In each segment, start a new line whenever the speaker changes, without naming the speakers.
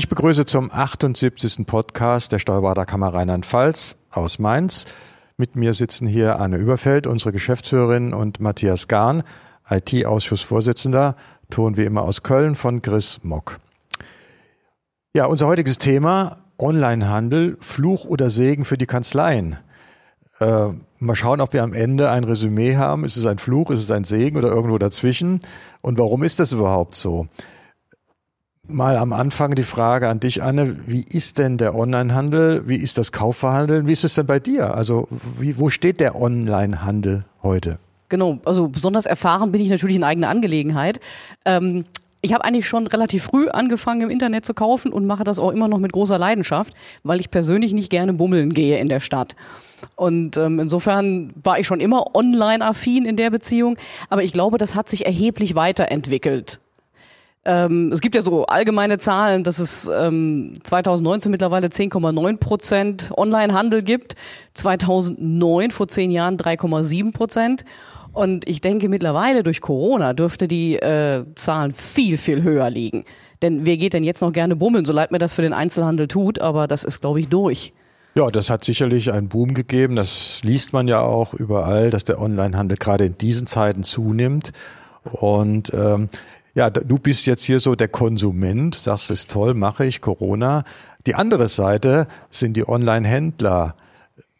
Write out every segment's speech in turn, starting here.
Ich begrüße zum 78. Podcast der Steuerberaterkammer Rheinland-Pfalz aus Mainz. Mit mir sitzen hier Anne Überfeld, unsere Geschäftsführerin, und Matthias Gahn, IT-Ausschussvorsitzender, Ton wie immer aus Köln von Chris Mock. Ja, unser heutiges Thema Onlinehandel, Fluch oder Segen für die Kanzleien. Äh, mal schauen, ob wir am Ende ein Resümee haben. Ist es ein Fluch, ist es ein Segen oder irgendwo dazwischen? Und warum ist das überhaupt so? Mal am Anfang die Frage an dich, Anne. Wie ist denn der Onlinehandel? Wie ist das Kaufverhandeln? Wie ist es denn bei dir? Also, wie, wo steht der Onlinehandel heute?
Genau, also besonders erfahren bin ich natürlich in eigener Angelegenheit. Ähm, ich habe eigentlich schon relativ früh angefangen, im Internet zu kaufen und mache das auch immer noch mit großer Leidenschaft, weil ich persönlich nicht gerne bummeln gehe in der Stadt. Und ähm, insofern war ich schon immer online-affin in der Beziehung, aber ich glaube, das hat sich erheblich weiterentwickelt. Ähm, es gibt ja so allgemeine Zahlen, dass es ähm, 2019 mittlerweile 10,9 Prozent Onlinehandel gibt, 2009 vor zehn Jahren 3,7 Prozent. Und ich denke, mittlerweile durch Corona dürfte die äh, Zahlen viel, viel höher liegen. Denn wer geht denn jetzt noch gerne bummeln, so leid mir das für den Einzelhandel tut, aber das ist, glaube ich, durch.
Ja, das hat sicherlich einen Boom gegeben. Das liest man ja auch überall, dass der Onlinehandel gerade in diesen Zeiten zunimmt. Und ähm, ja, du bist jetzt hier so der Konsument, sagst, es toll, mache ich, Corona. Die andere Seite sind die Online-Händler,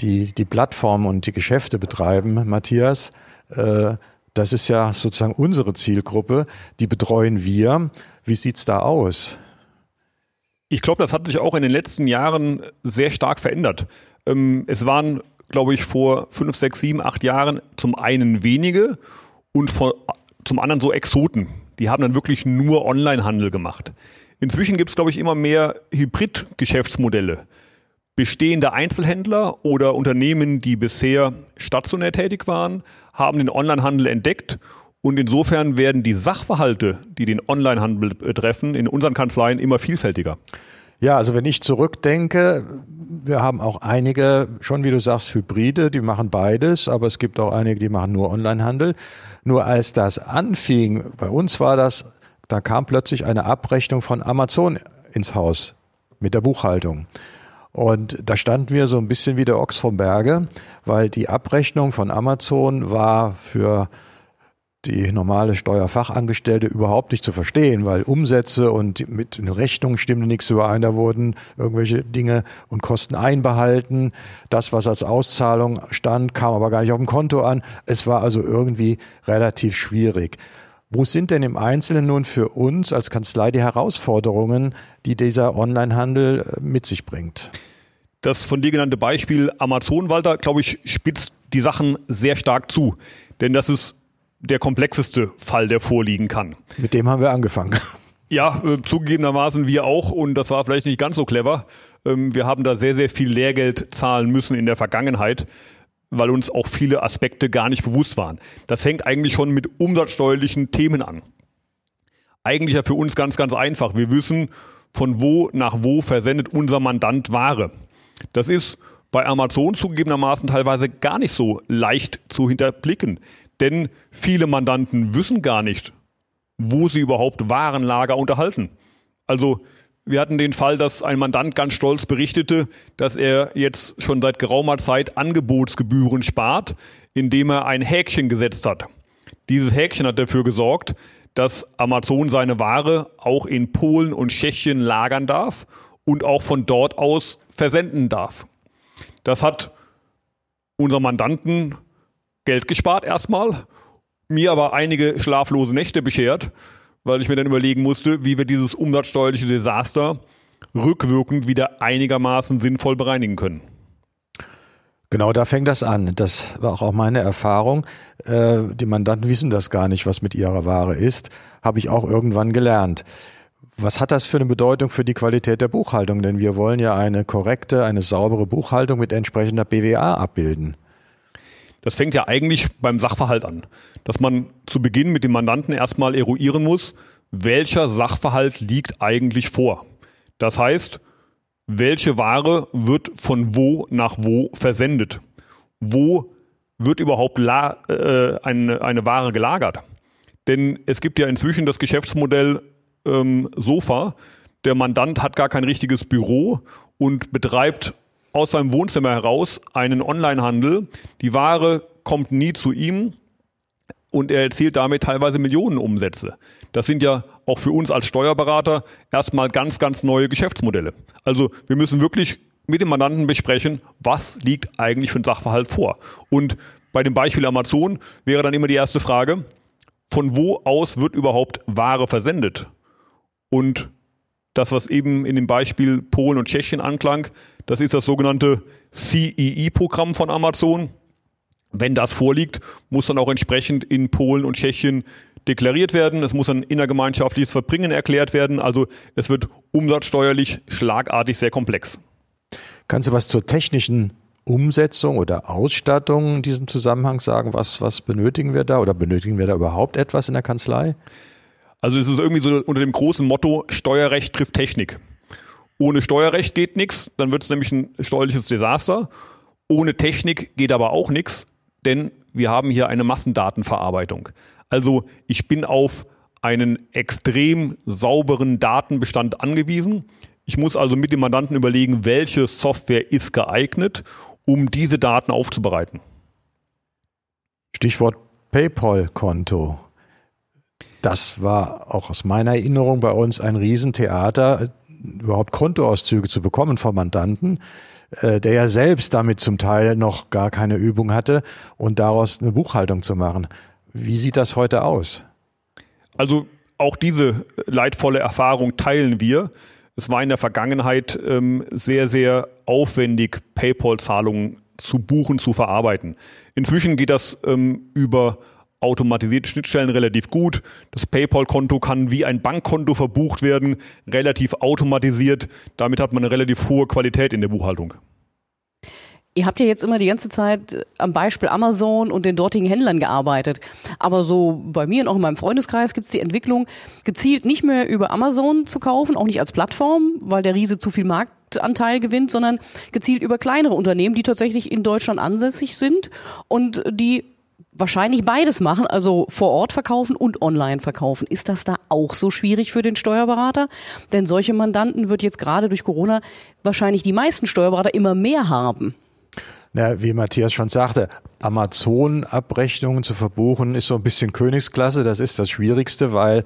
die die Plattformen und die Geschäfte betreiben, Matthias. Äh, das ist ja sozusagen unsere Zielgruppe, die betreuen wir. Wie sieht's da aus?
Ich glaube, das hat sich auch in den letzten Jahren sehr stark verändert. Ähm, es waren, glaube ich, vor fünf, sechs, sieben, acht Jahren zum einen wenige und zum anderen so Exoten die haben dann wirklich nur Onlinehandel gemacht. Inzwischen gibt es, glaube ich, immer mehr Hybrid-Geschäftsmodelle. Bestehende Einzelhändler oder Unternehmen, die bisher stationär tätig waren, haben den Onlinehandel entdeckt und insofern werden die Sachverhalte, die den Onlinehandel betreffen, in unseren Kanzleien immer vielfältiger.
Ja, also wenn ich zurückdenke, wir haben auch einige, schon wie du sagst, Hybride, die machen beides, aber es gibt auch einige, die machen nur Onlinehandel. Nur als das anfing, bei uns war das, da kam plötzlich eine Abrechnung von Amazon ins Haus mit der Buchhaltung. Und da standen wir so ein bisschen wie der Ochs vom Berge, weil die Abrechnung von Amazon war für die normale Steuerfachangestellte überhaupt nicht zu verstehen, weil Umsätze und mit Rechnungen stimmte nichts überein. Da wurden irgendwelche Dinge und Kosten einbehalten. Das, was als Auszahlung stand, kam aber gar nicht auf dem Konto an. Es war also irgendwie relativ schwierig. Wo sind denn im Einzelnen nun für uns als Kanzlei die Herausforderungen, die dieser Onlinehandel äh, mit sich bringt?
Das von dir genannte Beispiel Amazon, Walter, glaube ich, spitzt die Sachen sehr stark zu. Denn das ist der komplexeste Fall, der vorliegen kann.
Mit dem haben wir angefangen.
Ja, äh, zugegebenermaßen wir auch und das war vielleicht nicht ganz so clever. Ähm, wir haben da sehr, sehr viel Lehrgeld zahlen müssen in der Vergangenheit, weil uns auch viele Aspekte gar nicht bewusst waren. Das hängt eigentlich schon mit umsatzsteuerlichen Themen an. Eigentlich ja für uns ganz, ganz einfach. Wir wissen, von wo nach wo versendet unser Mandant Ware. Das ist bei Amazon zugegebenermaßen teilweise gar nicht so leicht zu hinterblicken. Denn viele Mandanten wissen gar nicht, wo sie überhaupt Warenlager unterhalten. Also wir hatten den Fall, dass ein Mandant ganz stolz berichtete, dass er jetzt schon seit geraumer Zeit Angebotsgebühren spart, indem er ein Häkchen gesetzt hat. Dieses Häkchen hat dafür gesorgt, dass Amazon seine Ware auch in Polen und Tschechien lagern darf und auch von dort aus versenden darf. Das hat unser Mandanten Geld gespart erstmal, mir aber einige schlaflose Nächte beschert, weil ich mir dann überlegen musste, wie wir dieses umsatzsteuerliche Desaster rückwirkend wieder einigermaßen sinnvoll bereinigen können.
Genau, da fängt das an. Das war auch meine Erfahrung. Äh, die Mandanten wissen das gar nicht, was mit ihrer Ware ist. Habe ich auch irgendwann gelernt. Was hat das für eine Bedeutung für die Qualität der Buchhaltung? Denn wir wollen ja eine korrekte, eine saubere Buchhaltung mit entsprechender BWA abbilden.
Das fängt ja eigentlich beim Sachverhalt an, dass man zu Beginn mit dem Mandanten erstmal eruieren muss, welcher Sachverhalt liegt eigentlich vor. Das heißt, welche Ware wird von wo nach wo versendet? Wo wird überhaupt äh, eine, eine Ware gelagert? Denn es gibt ja inzwischen das Geschäftsmodell ähm, Sofa, Der Mandant hat gar kein richtiges Büro und betreibt aus seinem Wohnzimmer heraus einen Onlinehandel. Die Ware kommt nie zu ihm und er erzielt damit teilweise Millionen Umsätze. Das sind ja auch für uns als Steuerberater erstmal ganz, ganz neue Geschäftsmodelle. Also wir müssen wirklich mit dem Mandanten besprechen, was liegt eigentlich für ein Sachverhalt vor. Und bei dem Beispiel Amazon wäre dann immer die erste Frage, von wo aus wird überhaupt Ware versendet? Und das, was eben in dem Beispiel Polen und Tschechien anklang, das ist das sogenannte CEE-Programm von Amazon. Wenn das vorliegt, muss dann auch entsprechend in Polen und Tschechien deklariert werden. Es muss ein innergemeinschaftliches Verbringen erklärt werden. Also es wird umsatzsteuerlich schlagartig sehr komplex.
Kannst du was zur technischen Umsetzung oder Ausstattung in diesem Zusammenhang sagen? Was, was benötigen wir da oder benötigen wir da überhaupt etwas in der Kanzlei?
Also es ist irgendwie so unter dem großen Motto Steuerrecht trifft Technik. Ohne Steuerrecht geht nichts, dann wird es nämlich ein steuerliches Desaster. Ohne Technik geht aber auch nichts, denn wir haben hier eine Massendatenverarbeitung. Also ich bin auf einen extrem sauberen Datenbestand angewiesen. Ich muss also mit dem Mandanten überlegen, welche Software ist geeignet, um diese Daten aufzubereiten.
Stichwort PayPal-Konto. Das war auch aus meiner Erinnerung bei uns ein Riesentheater, überhaupt Kontoauszüge zu bekommen vom Mandanten, äh, der ja selbst damit zum Teil noch gar keine Übung hatte und daraus eine Buchhaltung zu machen. Wie sieht das heute aus?
Also auch diese leidvolle Erfahrung teilen wir. Es war in der Vergangenheit ähm, sehr, sehr aufwendig, PayPal-Zahlungen zu buchen, zu verarbeiten. Inzwischen geht das ähm, über automatisierte Schnittstellen relativ gut. Das PayPal-Konto kann wie ein Bankkonto verbucht werden, relativ automatisiert. Damit hat man eine relativ hohe Qualität in der Buchhaltung.
Ihr habt ja jetzt immer die ganze Zeit am Beispiel Amazon und den dortigen Händlern gearbeitet. Aber so bei mir und auch in meinem Freundeskreis gibt es die Entwicklung, gezielt nicht mehr über Amazon zu kaufen, auch nicht als Plattform, weil der Riese zu viel Marktanteil gewinnt, sondern gezielt über kleinere Unternehmen, die tatsächlich in Deutschland ansässig sind und die wahrscheinlich beides machen, also vor Ort verkaufen und online verkaufen. Ist das da auch so schwierig für den Steuerberater? Denn solche Mandanten wird jetzt gerade durch Corona wahrscheinlich die meisten Steuerberater immer mehr haben.
Na, wie Matthias schon sagte, Amazon-Abrechnungen zu verbuchen ist so ein bisschen Königsklasse. Das ist das Schwierigste, weil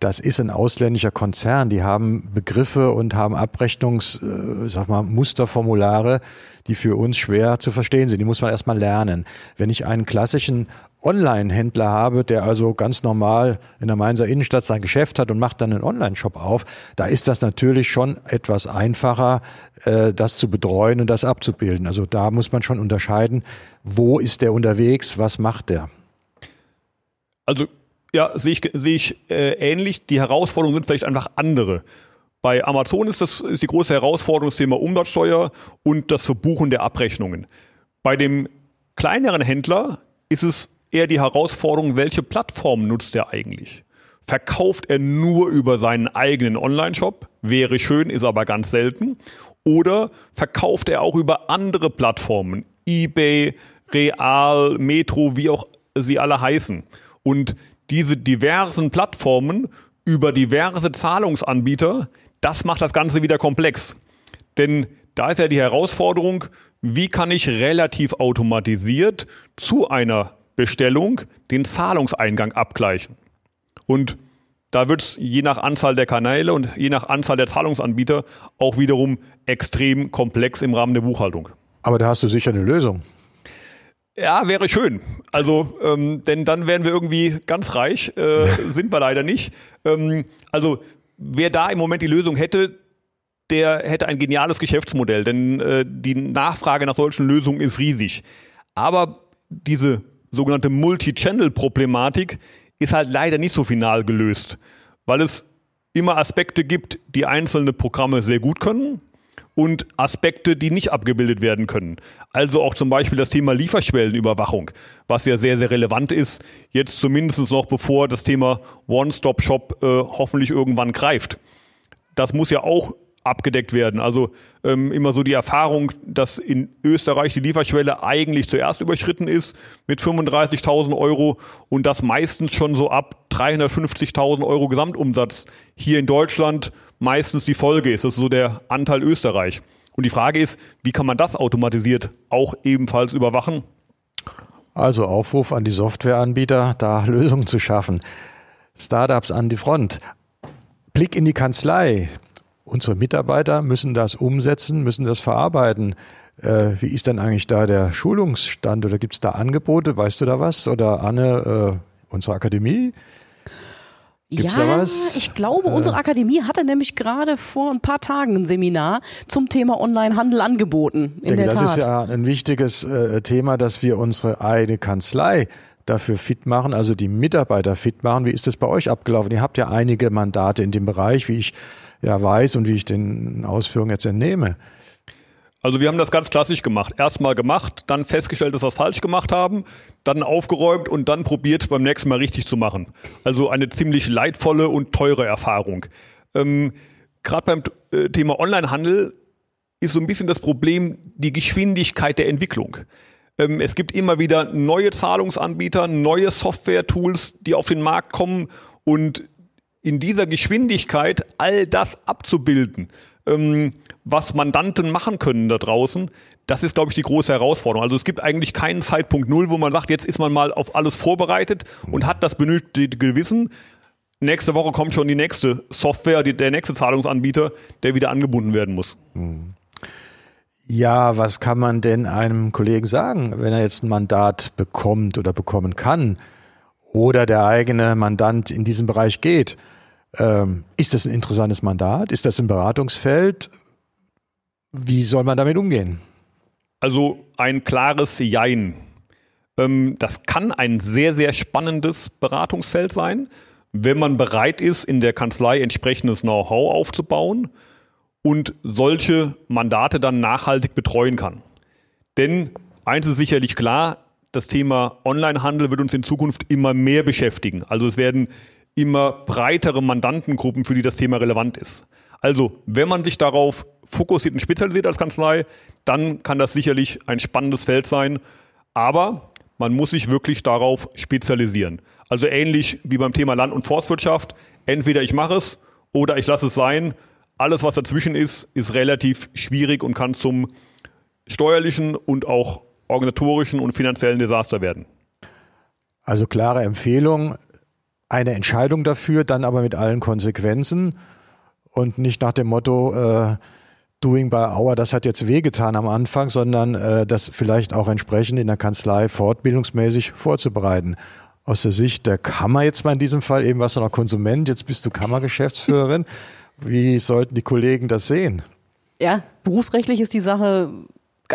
das ist ein ausländischer Konzern. Die haben Begriffe und haben Abrechnungs, äh, sag mal, Musterformulare, die für uns schwer zu verstehen sind. Die muss man erstmal lernen. Wenn ich einen klassischen Online-Händler habe, der also ganz normal in der Mainzer Innenstadt sein Geschäft hat und macht dann einen Online-Shop auf, da ist das natürlich schon etwas einfacher, äh, das zu betreuen und das abzubilden. Also da muss man schon unterscheiden, wo ist der unterwegs, was macht der.
Also ja, sehe ich, sehe ich äh, ähnlich. Die Herausforderungen sind vielleicht einfach andere. Bei Amazon ist das ist die große Herausforderung das Thema Umsatzsteuer und das Verbuchen der Abrechnungen. Bei dem kleineren Händler ist es eher die Herausforderung, welche Plattform nutzt er eigentlich? Verkauft er nur über seinen eigenen Online-Shop? Wäre schön, ist aber ganz selten. Oder verkauft er auch über andere Plattformen? eBay, Real, Metro, wie auch sie alle heißen. Und diese diversen Plattformen über diverse Zahlungsanbieter, das macht das Ganze wieder komplex. Denn da ist ja die Herausforderung, wie kann ich relativ automatisiert zu einer Bestellung den Zahlungseingang abgleichen. Und da wird es je nach Anzahl der Kanäle und je nach Anzahl der Zahlungsanbieter auch wiederum extrem komplex im Rahmen der Buchhaltung.
Aber da hast du sicher eine Lösung.
Ja, wäre schön. Also, ähm, denn dann wären wir irgendwie ganz reich, äh, sind wir leider nicht. Ähm, also, wer da im Moment die Lösung hätte, der hätte ein geniales Geschäftsmodell, denn äh, die Nachfrage nach solchen Lösungen ist riesig. Aber diese sogenannte Multi-Channel-Problematik ist halt leider nicht so final gelöst, weil es immer Aspekte gibt, die einzelne Programme sehr gut können und Aspekte, die nicht abgebildet werden können. Also auch zum Beispiel das Thema Lieferschwellenüberwachung, was ja sehr, sehr relevant ist, jetzt zumindest noch bevor das Thema One-Stop-Shop äh, hoffentlich irgendwann greift. Das muss ja auch abgedeckt werden. Also ähm, immer so die Erfahrung, dass in Österreich die Lieferschwelle eigentlich zuerst überschritten ist mit 35.000 Euro und das meistens schon so ab 350.000 Euro Gesamtumsatz hier in Deutschland meistens die Folge ist. Das ist so der Anteil Österreich. Und die Frage ist, wie kann man das automatisiert auch ebenfalls überwachen?
Also Aufruf an die Softwareanbieter, da Lösungen zu schaffen. Startups an die Front. Blick in die Kanzlei. Unsere Mitarbeiter müssen das umsetzen, müssen das verarbeiten. Äh, wie ist denn eigentlich da der Schulungsstand oder gibt es da Angebote? Weißt du da was? Oder Anne, äh, unsere Akademie?
Gibt's ja, ich glaube, unsere Akademie hatte nämlich gerade vor ein paar Tagen ein Seminar zum Thema Onlinehandel angeboten.
In denke, der das Tat. ist ja ein wichtiges äh, Thema, dass wir unsere eigene Kanzlei dafür fit machen, also die Mitarbeiter fit machen. Wie ist das bei euch abgelaufen? Ihr habt ja einige Mandate in dem Bereich, wie ich ja weiß und wie ich den Ausführungen jetzt entnehme.
Also wir haben das ganz klassisch gemacht. Erstmal gemacht, dann festgestellt, dass wir es falsch gemacht haben, dann aufgeräumt und dann probiert, beim nächsten Mal richtig zu machen. Also eine ziemlich leidvolle und teure Erfahrung. Ähm, Gerade beim äh, Thema Onlinehandel ist so ein bisschen das Problem die Geschwindigkeit der Entwicklung. Ähm, es gibt immer wieder neue Zahlungsanbieter, neue Software-Tools, die auf den Markt kommen und in dieser Geschwindigkeit all das abzubilden, ähm, was Mandanten machen können da draußen, das ist, glaube ich, die große Herausforderung. Also es gibt eigentlich keinen Zeitpunkt Null, wo man sagt, jetzt ist man mal auf alles vorbereitet und hat das benötigte Wissen. Nächste Woche kommt schon die nächste Software, die, der nächste Zahlungsanbieter, der wieder angebunden werden muss.
Ja, was kann man denn einem Kollegen sagen, wenn er jetzt ein Mandat bekommt oder bekommen kann oder der eigene Mandant in diesem Bereich geht? Ähm, ist das ein interessantes Mandat? Ist das ein Beratungsfeld? Wie soll man damit umgehen?
Also ein klares Jein. Ähm, das kann ein sehr, sehr spannendes Beratungsfeld sein, wenn man bereit ist, in der Kanzlei entsprechendes Know-how aufzubauen und solche Mandate dann nachhaltig betreuen kann. Denn eins ist sicherlich klar, das Thema Onlinehandel wird uns in Zukunft immer mehr beschäftigen. Also es werden immer breitere Mandantengruppen, für die das Thema relevant ist. Also, wenn man sich darauf fokussiert und spezialisiert als Kanzlei, dann kann das sicherlich ein spannendes Feld sein. Aber man muss sich wirklich darauf spezialisieren. Also ähnlich wie beim Thema Land- und Forstwirtschaft. Entweder ich mache es oder ich lasse es sein. Alles, was dazwischen ist, ist relativ schwierig und kann zum steuerlichen und auch organisatorischen und finanziellen Desaster werden.
Also klare Empfehlung, eine Entscheidung dafür, dann aber mit allen Konsequenzen und nicht nach dem Motto, äh, doing by hour, das hat jetzt wehgetan am Anfang, sondern äh, das vielleicht auch entsprechend in der Kanzlei fortbildungsmäßig vorzubereiten. Aus der Sicht der Kammer jetzt mal in diesem Fall, eben warst du noch Konsument, jetzt bist du Kammergeschäftsführerin. Wie sollten die Kollegen das sehen?
Ja, berufsrechtlich ist die Sache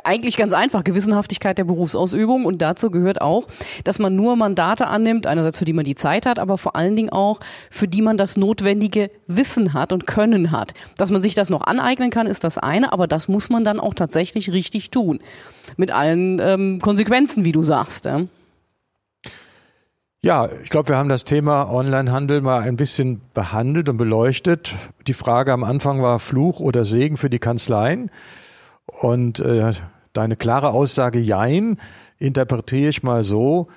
eigentlich ganz einfach Gewissenhaftigkeit der Berufsausübung und dazu gehört auch, dass man nur Mandate annimmt, einerseits für die man die Zeit hat, aber vor allen Dingen auch für die man das notwendige Wissen hat und Können hat. Dass man sich das noch aneignen kann, ist das eine, aber das muss man dann auch tatsächlich richtig tun. Mit allen ähm, Konsequenzen, wie du sagst. Ja.
Ja, ich glaube, wir haben das Thema Onlinehandel mal ein bisschen behandelt und beleuchtet. Die Frage am Anfang war Fluch oder Segen für die Kanzleien. Und äh, deine klare Aussage Jein interpretiere ich mal so,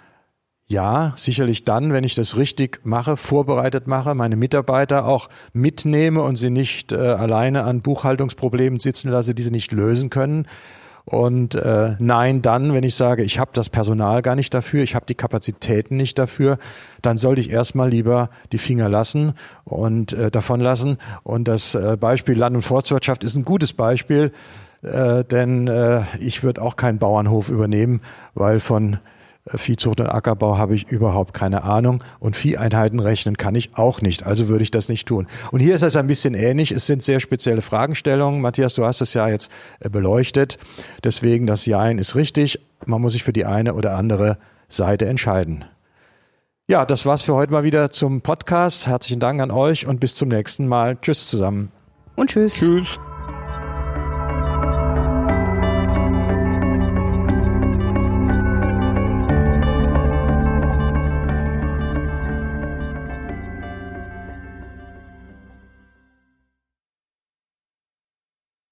ja, sicherlich dann, wenn ich das richtig mache, vorbereitet mache, meine Mitarbeiter auch mitnehme und sie nicht äh, alleine an Buchhaltungsproblemen sitzen lasse, die sie nicht lösen können. Und äh, nein, dann, wenn ich sage, ich habe das Personal gar nicht dafür, ich habe die Kapazitäten nicht dafür, dann sollte ich erstmal lieber die Finger lassen und äh, davon lassen. Und das äh, Beispiel Land- und Forstwirtschaft ist ein gutes Beispiel äh, denn äh, ich würde auch keinen Bauernhof übernehmen, weil von äh, Viehzucht und Ackerbau habe ich überhaupt keine Ahnung und Vieheinheiten rechnen kann ich auch nicht, also würde ich das nicht tun. Und hier ist es ein bisschen ähnlich, es sind sehr spezielle Fragestellungen. Matthias, du hast es ja jetzt äh, beleuchtet, deswegen das Jein ist richtig, man muss sich für die eine oder andere Seite entscheiden. Ja, das war's für heute mal wieder zum Podcast. Herzlichen Dank an euch und bis zum nächsten Mal. Tschüss zusammen.
Und tschüss.
Tschüss.